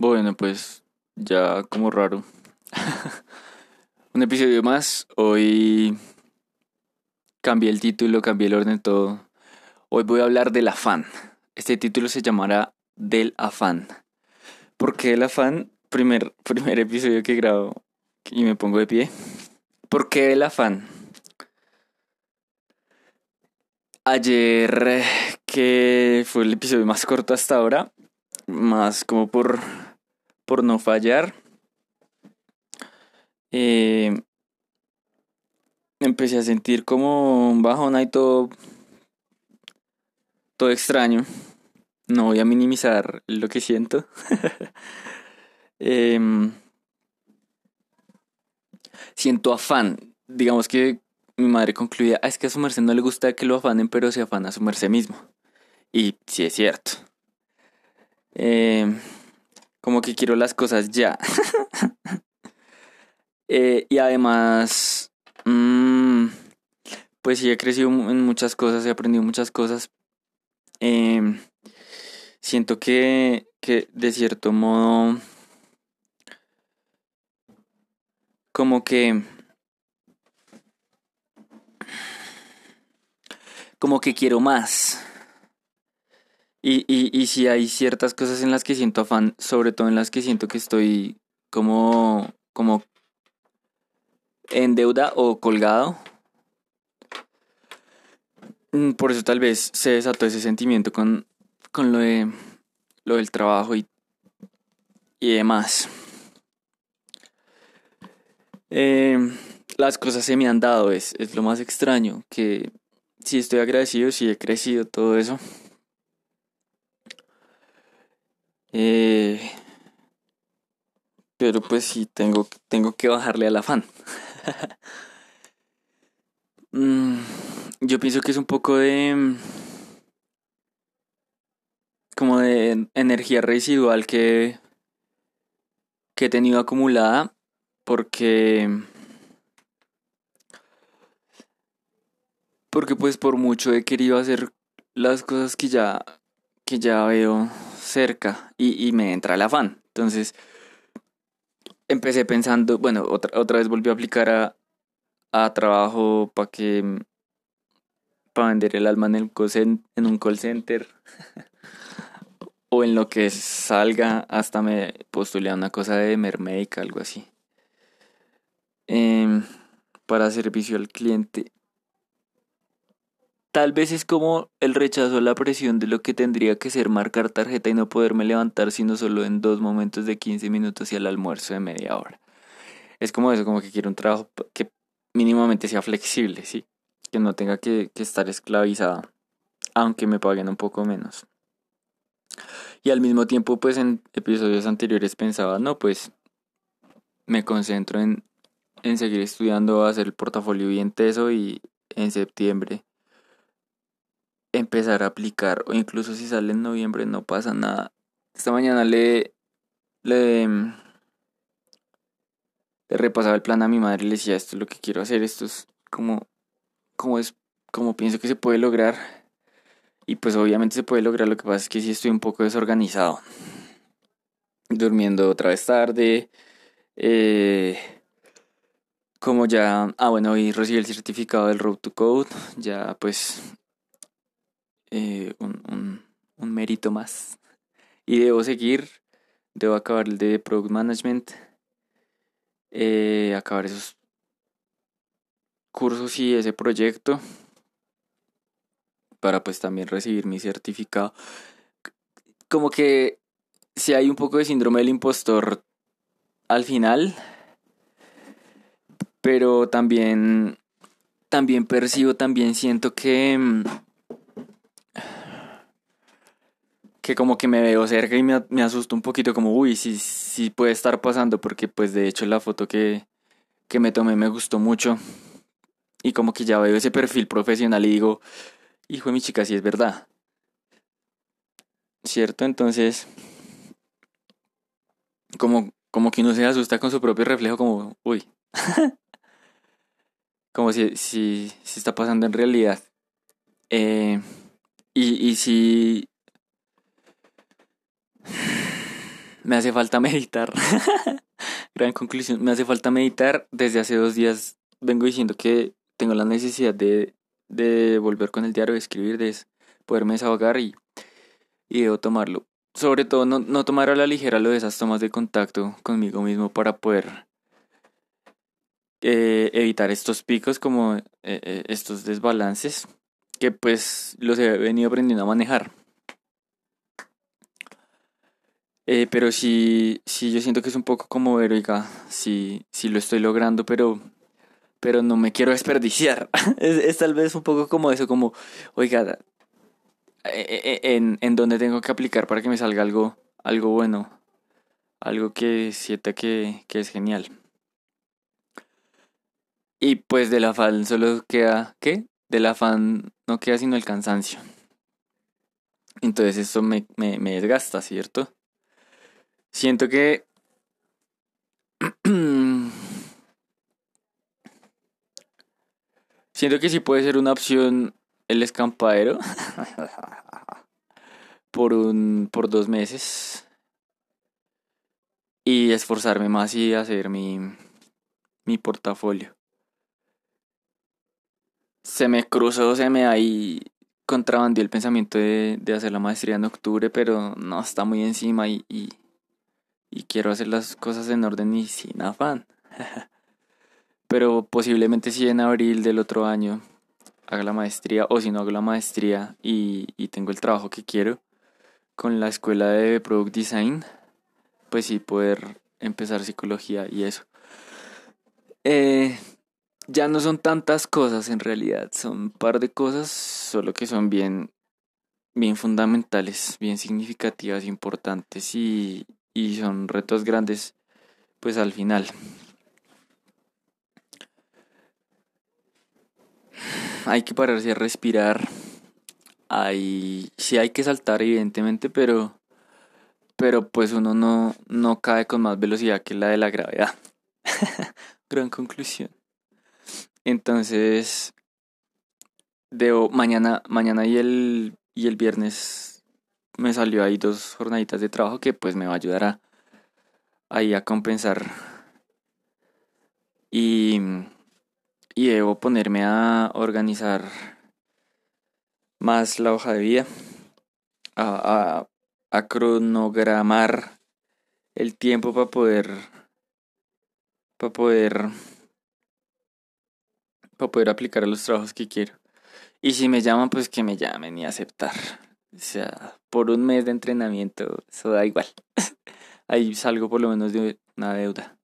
Bueno, pues ya como raro. Un episodio más. Hoy cambié el título, cambié el orden, todo. Hoy voy a hablar del afán. Este título se llamará Del afán. ¿Por qué el afán? Primer, primer episodio que grabo y me pongo de pie. ¿Por qué el afán? Ayer, que fue el episodio más corto hasta ahora, más como por, por no fallar, eh, empecé a sentir como un bajón ahí todo, todo extraño. No voy a minimizar lo que siento. Em, siento afán. Digamos que mi madre concluía, ah, es que a su merced no le gusta que lo afanen, pero se afana a su merced mismo. Y sí es cierto. Em, que quiero las cosas ya. Eh, y además, mmm, pues sí he crecido en muchas cosas, he aprendido muchas cosas. Em, siento que, que de cierto modo, como que... Como que quiero más. Y, y, y si hay ciertas cosas en las que siento afán, sobre todo en las que siento que estoy como, como en deuda o colgado. Mm, por eso tal vez se desató ese sentimiento con, con lo de lo del trabajo y, y demás. Em, las cosas se me han dado, es, es lo más extraño, que si estoy agradecido, si he crecido, todo eso. Eh, pero pues sí, tengo, tengo que bajarle al afán. Mm, yo pienso que es un poco de... como de energía residual que, que he tenido acumulada porque... Porque pues por mucho he querido hacer las cosas que ya, que ya veo cerca y, y me entra el afán. Entonces empecé pensando, bueno, otra, otra vez volví a aplicar a, a trabajo para que para vender el alma en, el en un call center. O en lo que salga hasta me postulé a una cosa de mermédica, algo así. Eh, para servicio al cliente Tal vez es como el rechazo a la presión de lo que tendría que ser marcar tarjeta y no poderme levantar sino solo en dos momentos de 15 minutos y al almuerzo de media hora. Es como eso, como que quiero un trabajo que mínimamente sea flexible, ¿sí? Que no tenga que, estar esclavizado, aunque me paguen un poco menos. Y al mismo tiempo, pues en episodios anteriores pensaba, no, pues me concentro en, en seguir estudiando, hacer el portafolio bien teso y en septiembre empezar a aplicar o incluso si sale en noviembre no pasa nada. Esta mañana le, le, le repasaba el plan a mi madre y le decía esto es lo que quiero hacer, esto es como, como es, como pienso que se puede lograr. Y pues obviamente se puede lograr, lo que pasa es que sí estoy un poco desorganizado. Durmiendo otra vez tarde. Eh, como ya, ah bueno, hoy recibí el certificado del Road to Code, ya pues eh, un, un, mérito más. Y debo seguir, debo acabar el de Product Management, eh, acabar esos cursos y ese proyecto para pues también recibir mi certificado. Como que si hay un poco de síndrome del impostor al final, pero también también percibo, también siento que mm, que como que me veo cerca y me, asusto un poquito como, uy, sí, sí puede estar pasando porque pues de hecho la foto que, que me tomé me gustó mucho y como que ya veo ese perfil profesional y digo, hijo de mi chica, sí es verdad. ¿Cierto? Entonces, como, como que uno se asusta con su propio reflejo como, uy, como si, si, si está pasando en realidad. Eh, y, y si me hace falta meditar. Gran conclusión, me hace falta meditar. Desde hace dos días vengo diciendo que tengo la necesidad de, de volver con el diario, de escribir, de poderme desahogar y, y debo tomarlo. Sobre todo no, no tomar a la ligera lo de esas tomas de contacto conmigo mismo para poder eh, evitar estos picos como eh, eh, estos desbalances que pues los he venido aprendiendo a manejar. Pero sí, sí, yo siento que es un poco como oiga, sí, sí lo estoy logrando, pero, pero no me quiero desperdiciar. es, tal vez un poco como eso, como, oiga, en, en donde tengo que aplicar para que me salga algo, algo bueno, algo que sienta que, que es genial. Y pues del afán solo queda, ¿qué? Del afán no queda sino el cansancio. Entonces eso me, me, me desgasta, ¿cierto? Siento que... Siento que sí puede ser una opción el escampadero por un por dos meses y esforzarme más y hacer mi mi portafolio. Se me cruzó, se me ahí contrabandió el pensamiento de, de, hacer la maestría en octubre, pero no está muy encima y, y, y quiero hacer las cosas en orden y sin afán. pero posiblemente si en abril del otro año haga la maestría o si no hago la maestría y, y tengo el trabajo que quiero con la escuela de Product Design, pues sí poder empezar psicología y eso. Eh, ya no son tantas cosas en realidad, son un par de cosas, solo que son bien, bien fundamentales, bien significativas, importantes y, y son retos grandes, pues al final. Hay que pararse a respirar. Hay, sí hay que saltar evidentemente, pero, pero pues uno no, no cae con más velocidad que la de la gravedad. Gran conclusión. Entonces, debo, mañana, mañana y el, y el viernes me salió ahí dos jornaditas de trabajo que pues me va a ayudar a, ahí a compensar. Y, y debo ponerme a organizar más la hoja de vida, a, a, a cronogramar el tiempo para poder, para poder para poder aplicar los trabajos que quiero. Y si me llaman, pues que me llamen y aceptar. O sea, por un mes de entrenamiento, eso da igual. Ahí salgo por lo menos de una deuda.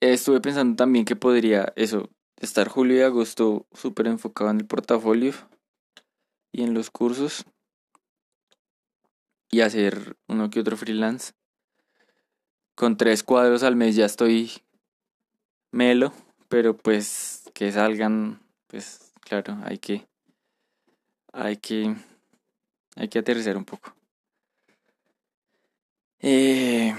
Estuve pensando también que podría eso, estar julio y agosto súper enfocado en el portafolio y en los cursos y hacer uno que otro freelance. Con tres cuadros al mes ya estoy melo pero pues que salgan, pues claro, hay que, hay que, hay que aterrizar un poco. Eh,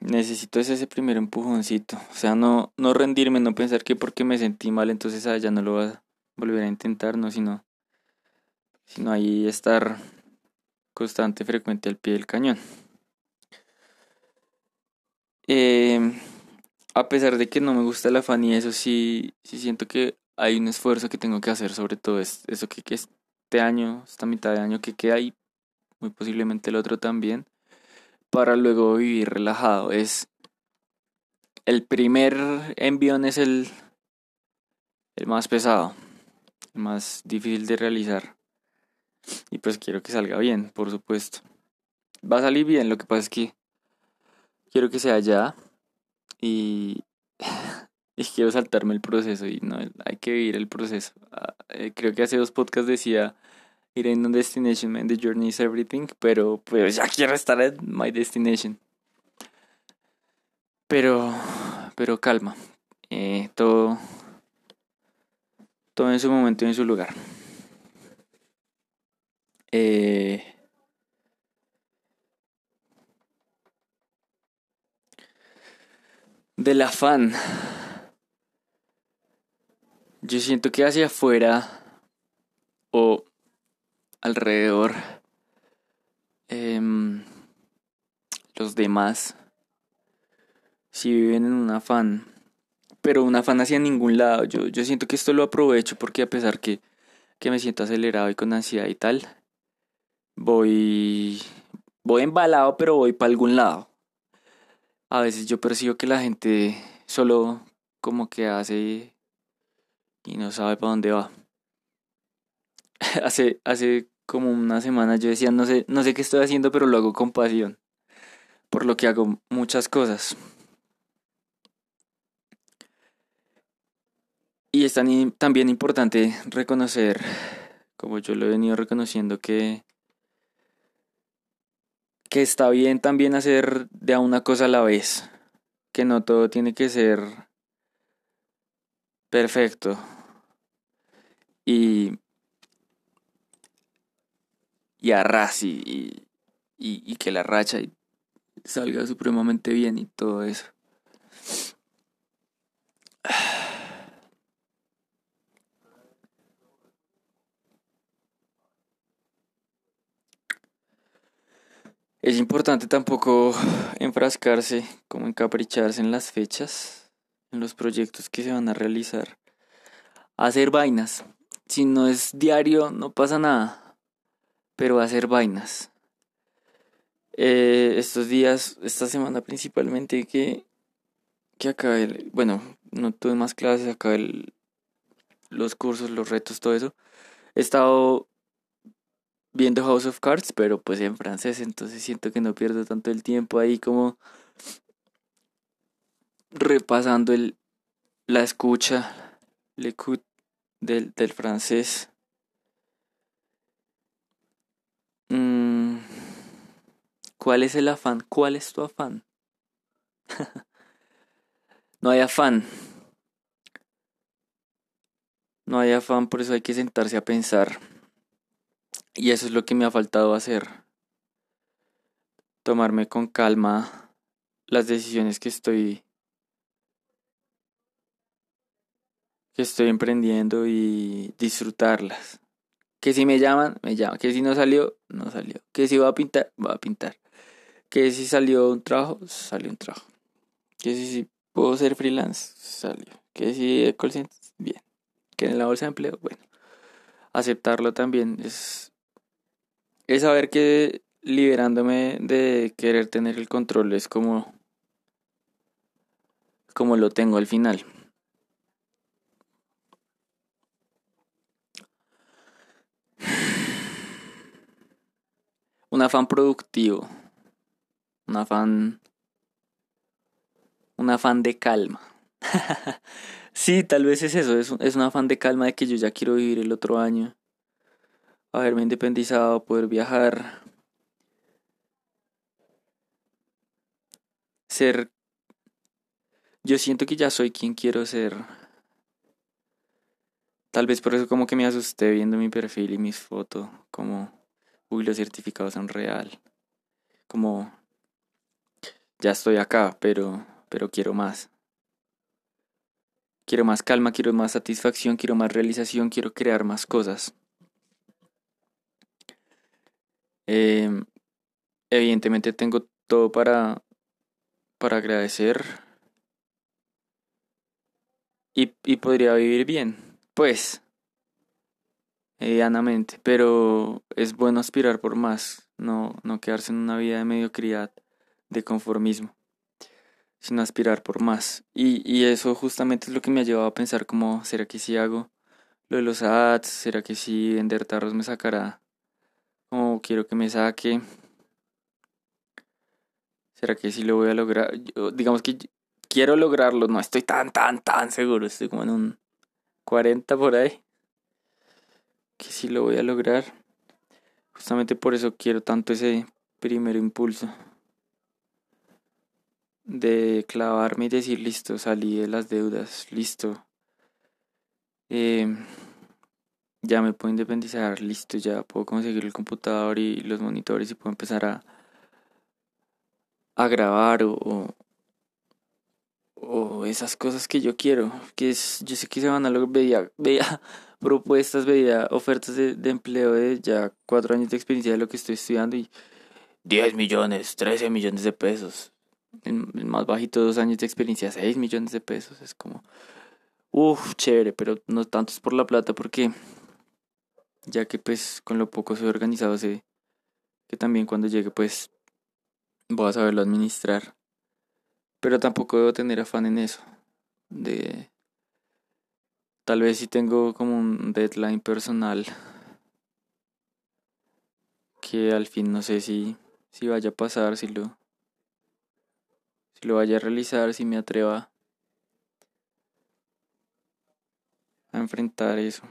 necesito ese, primer empujoncito, o sea, no, no rendirme, no pensar que porque me sentí mal, entonces ah, ya no lo voy a volver a intentar, no, sino, sino ahí estar constante, frecuente al pie del cañón. Eh, a pesar de que no me gusta la fan y eso, sí, sí siento que hay un esfuerzo que tengo que hacer, sobre todo es eso que, que este año, esta mitad de año que queda y muy posiblemente el otro también, para luego vivir relajado. Es el primer envión es el, el más pesado, el más difícil de realizar. Y pues quiero que salga bien, por supuesto. Va a salir bien, lo que pasa es que quiero que sea ya y, y quiero saltarme el proceso y no, hay que vivir el proceso. Ah, eh, creo que hace dos podcasts decía ir en un destination, man, the journey is everything, pero pues ya quiero estar en my destination. Pero, pero calma, eh, todo, todo en su momento y en su lugar. Eh, del afán. Yo siento que hacia afuera o alrededor em, los demás si viven en un afán, pero un afán hacia ningún lado. Yo, yo siento que esto lo aprovecho porque a pesar que, que me siento acelerado y con ansiedad y tal, voy, voy embalado, pero voy para algún lado. A veces yo percibo que la gente solo como que hace y no sabe para dónde va. hace, hace como una semana yo decía, no sé, no sé qué estoy haciendo, pero lo hago con pasión. Por lo que hago muchas cosas. Y es también importante reconocer, como yo lo he venido reconociendo, que, que está bien también hacer de a una cosa a la vez. Que no todo tiene que ser perfecto. Y, y arras y, y, que la racha salga supremamente bien y todo eso. Es importante tampoco enfrascarse, como encapricharse en las fechas, en los proyectos que se van a realizar. Hacer vainas. Si no es diario, no pasa nada pero hacer vainas. Eh, estos días, esta semana principalmente que, que acabé, bueno, no tuve más clases, acabé los cursos, los retos, todo eso. He estado viendo House of Cards, pero pues en francés, entonces siento que no pierdo tanto el tiempo ahí como repasando el, la escucha, l'écoute del, del francés. Mm, ¿Cuál es el afán? ¿Cuál es tu afán? no hay afán. No hay afán, por eso hay que sentarse a pensar. Y eso es lo que me ha faltado hacer. Tomarme con calma las decisiones que estoy que estoy emprendiendo y disfrutarlas. Que si me llaman, me llaman. Que si no salió, no salió. Que si va a pintar, va a pintar. Que si salió un trabajo, salió un trabajo. Que si, puedo ser freelance, salió. Que si call bien. Que en la bolsa de empleo, bueno. Aceptarlo también es, es saber que liberándome de querer tener el control es como como lo tengo al final. Un afán productivo, un afán, un afán de calma. sí, tal vez es eso, es un, es un afán de calma de que yo ya quiero vivir el otro año, haberme independizado, poder viajar, ser... Yo siento que ya soy quien quiero ser. Tal vez por eso como que me asusté viendo mi perfil y mis fotos, como uy, los certificados son real. Como, ya estoy acá, pero, pero quiero más. Quiero más calma, quiero más satisfacción, quiero más realización, quiero crear más cosas. Em, evidentemente tengo todo para, para agradecer y, y podría vivir bien. Pues, medianamente, pero es bueno aspirar por más, no, no quedarse en una vida de mediocridad, de conformismo, sino aspirar por más. Y, y eso justamente es lo que me ha llevado a pensar como, ¿será que si hago lo de los ads? ¿Será que si vender tarros me sacará? ¿O quiero que me saque? ¿Será que si lo voy a lograr? digamos que quiero lograrlo, no estoy tan, tan, tan seguro, estoy como en un 40 por ahí que sí lo voy a lograr. Justamente por eso quiero tanto ese primer impulso de clavarme y decir, listo, salí de las deudas, listo. Em, ya me puedo independizar, listo, ya puedo conseguir el computador y los monitores y puedo empezar a, a grabar o, o, esas cosas que yo quiero, que es, yo sé que se van a lograr, veía, veía propuestas, veía ofertas de, empleo de ya cuatro años de experiencia de lo que estoy estudiando y, 10 millones, 13 millones de pesos. El, más bajito, dos años de experiencia, 6 millones de pesos. Es como, uff, chévere, pero no tanto es por la plata porque ya que pues con lo poco soy organizado sé que también cuando llegue pues voy a saberlo administrar. Pero tampoco debo tener afán en eso. De tal vez si tengo como un deadline personal que al fin no sé si si vaya a pasar, si lo si lo vaya a realizar, si me atreva a enfrentar eso.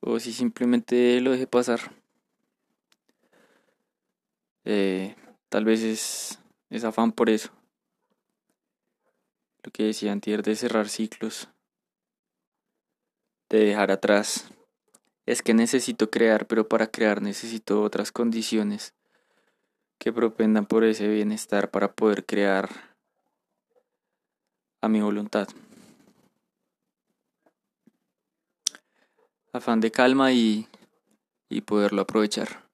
O si simplemente lo deje pasar. Eh, tal vez es, es afán por eso. Que decía antier de cerrar ciclos. De dejar atrás. Es que necesito crear, pero para crear necesito otras condiciones que propendan por ese bienestar para poder crear a mi voluntad. Afán de calma y, y poderlo aprovechar.